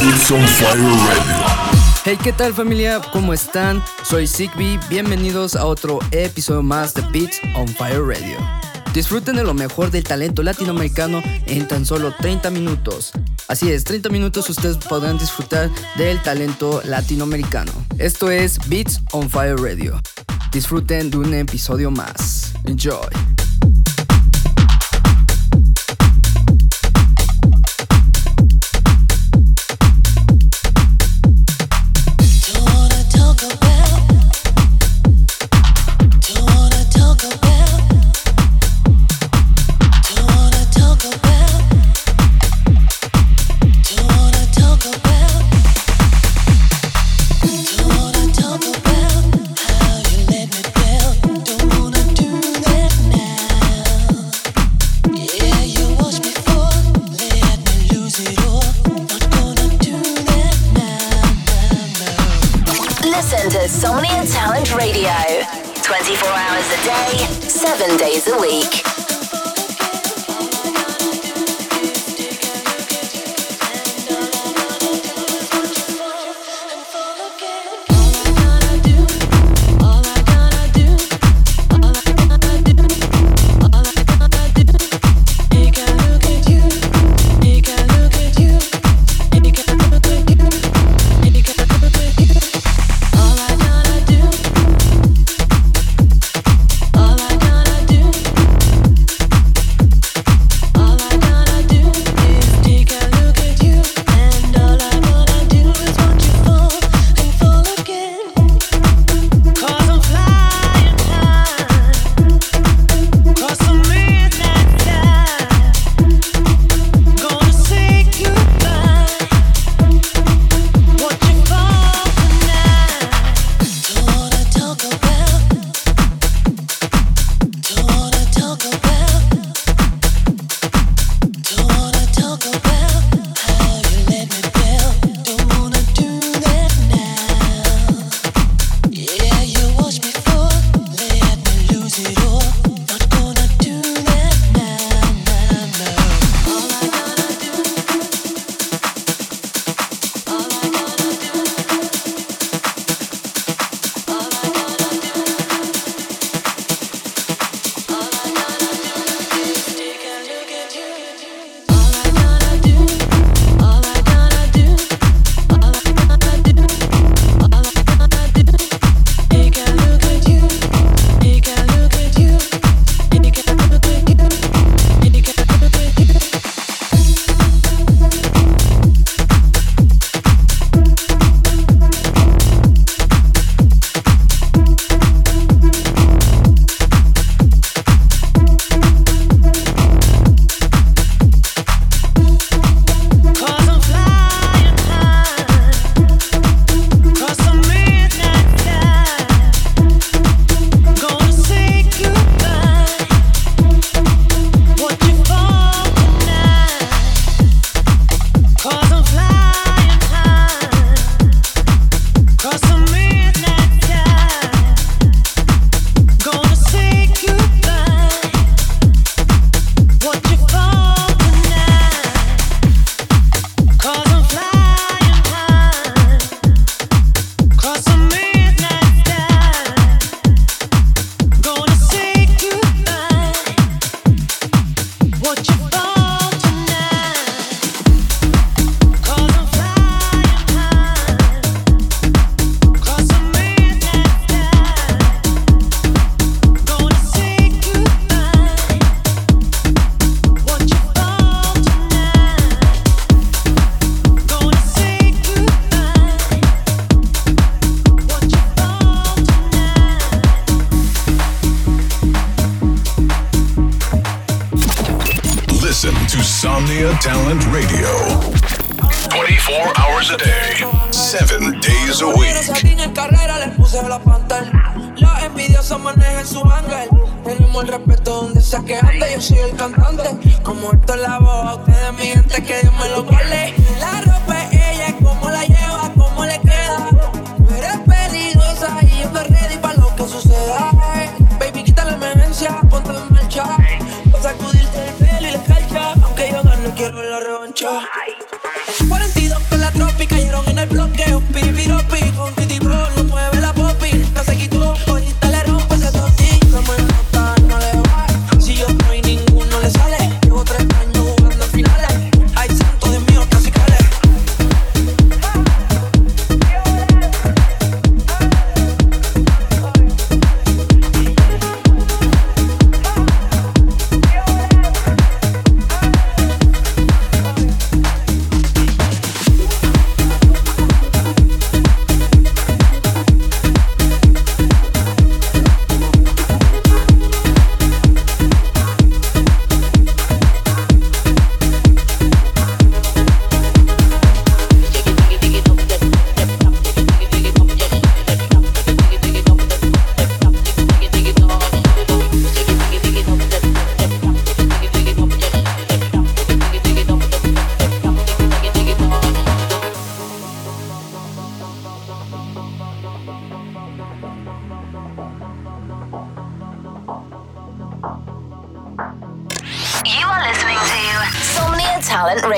On fire radio. Hey, ¿qué tal familia? ¿Cómo están? Soy Zigbee, bienvenidos a otro episodio más de Beats on Fire Radio. Disfruten de lo mejor del talento latinoamericano en tan solo 30 minutos. Así es, 30 minutos ustedes podrán disfrutar del talento latinoamericano. Esto es Beats on Fire Radio. Disfruten de un episodio más. Enjoy. Somnia Talent Radio. 24 24 hours a day, 7 days a week. en carrera les puse la pantalla. Los envidiosos manejan su ángel. Tenemos el respeto donde sea que ande. Yo soy el cantante. Como esto es la voz, ustedes mi gente que Dios me lo guarde. La ropa revancha. 42 con la tropi cayeron en el bloqueo. Piripiropi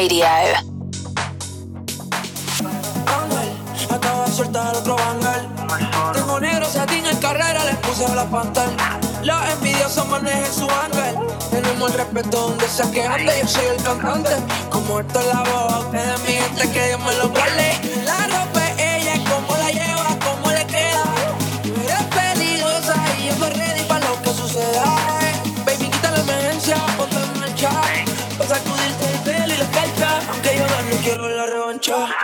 Radio. Acaba de soltar otro ángel. Tengo negro satín en carrera, les puse la pantalla. Los envidiosos manejan su ángel. Tenemos el respeto donde sea que ande. Yo soy el cantante. Como esto es la voz, ustedes mi gente que Dios me lo guarde. La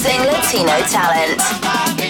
supporting Latino talent.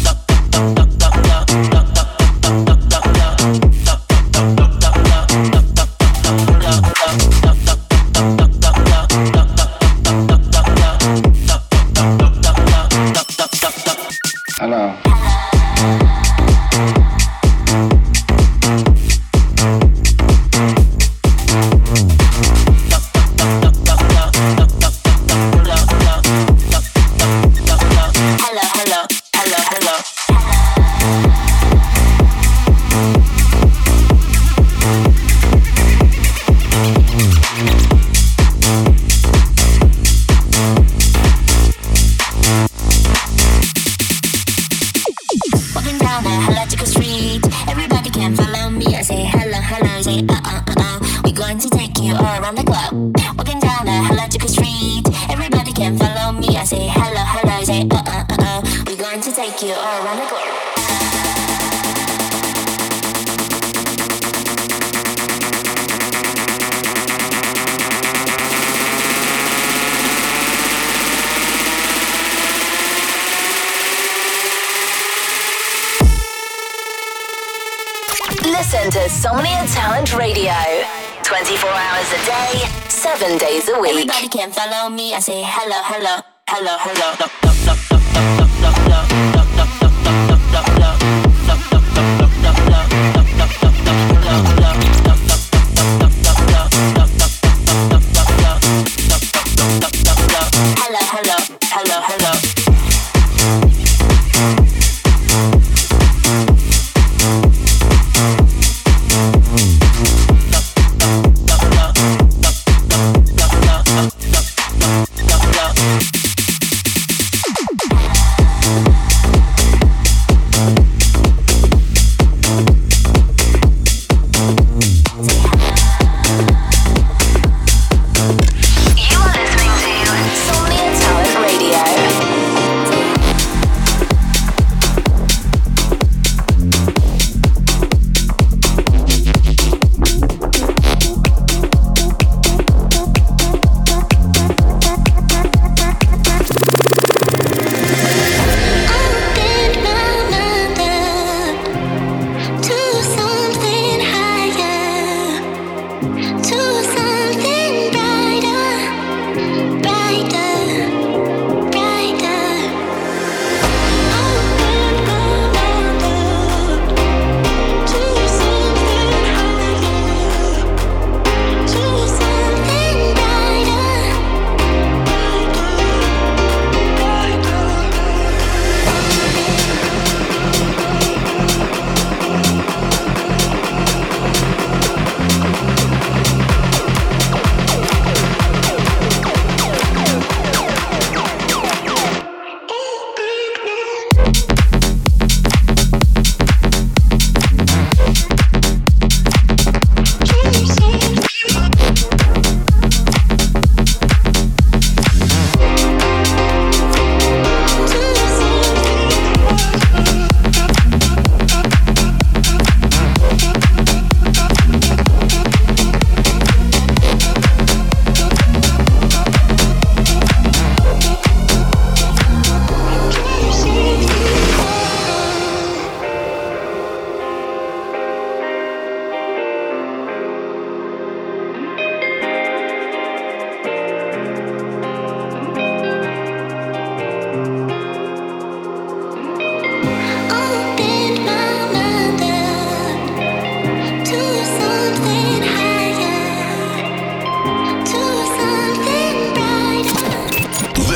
seven days a week. Everybody can follow me. I say hello, hello, hello, hello. hello, hello, hello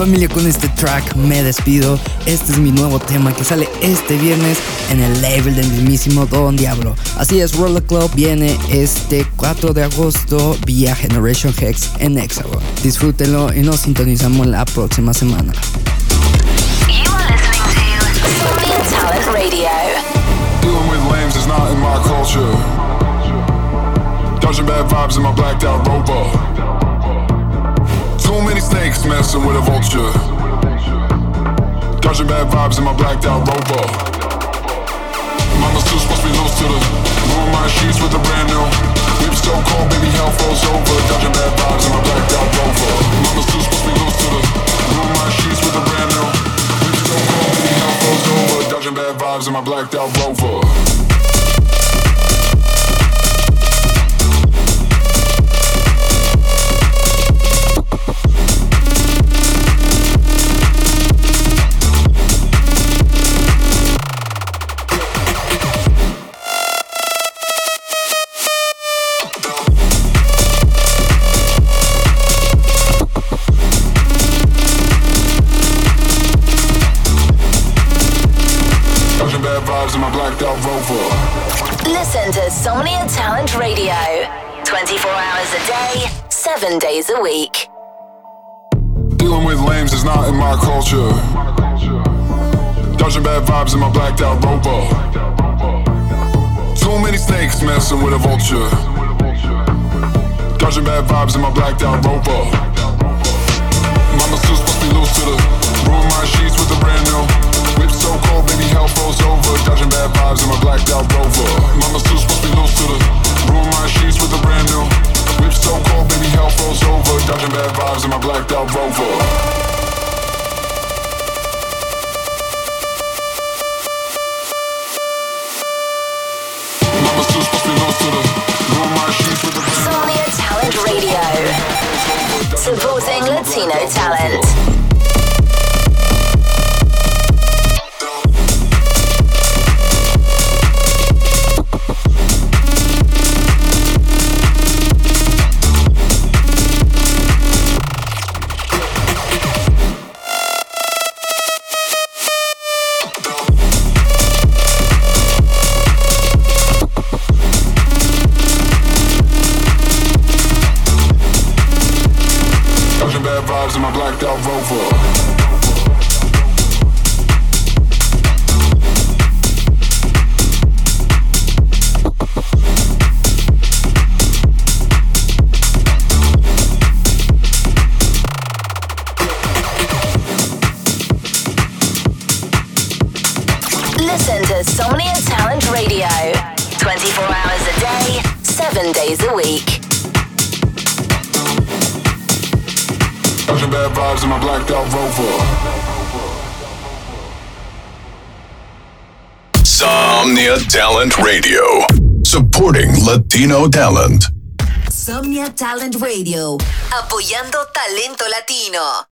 Familia, con este track me despido. Este es mi nuevo tema que sale este viernes en el label del mismísimo Don Diablo. Así es, Roller Club viene este 4 de agosto vía Generation Hex en Hexagon. Disfrútenlo y nos sintonizamos la próxima semana. You are listening to Somnia Talent Radio. Dealing with lames is not in my culture. Dodging bad vibes in my blacked out rover. Too many snakes messing with a vulture. Dodging bad vibes in my blacked out rover. Mama's still supposed to be loose to the ruin my sheets with a brand new. Whip so cold, baby, hell froze over. Dodging bad vibes in my blacked out rover. Mama's still supposed to be loose to the ruin my sheets with a brand new. Whip so cold, baby, hell froze over. Dodging bad vibes in my blacked out rover. Vibes in my blacked out rover. Listen to Somnia Talent Radio. 24 hours a day, 7 days a week. Dealing with lames is not in my culture. Dodging bad vibes in my blacked out rover. Too many snakes messing with a vulture. Dodging bad vibes in my blacked out rover. In my blacked out rover. In my blacked out rover. Somnia Talent Radio. Supporting Latino talent. Somnia Talent Radio, apoyando talento latino.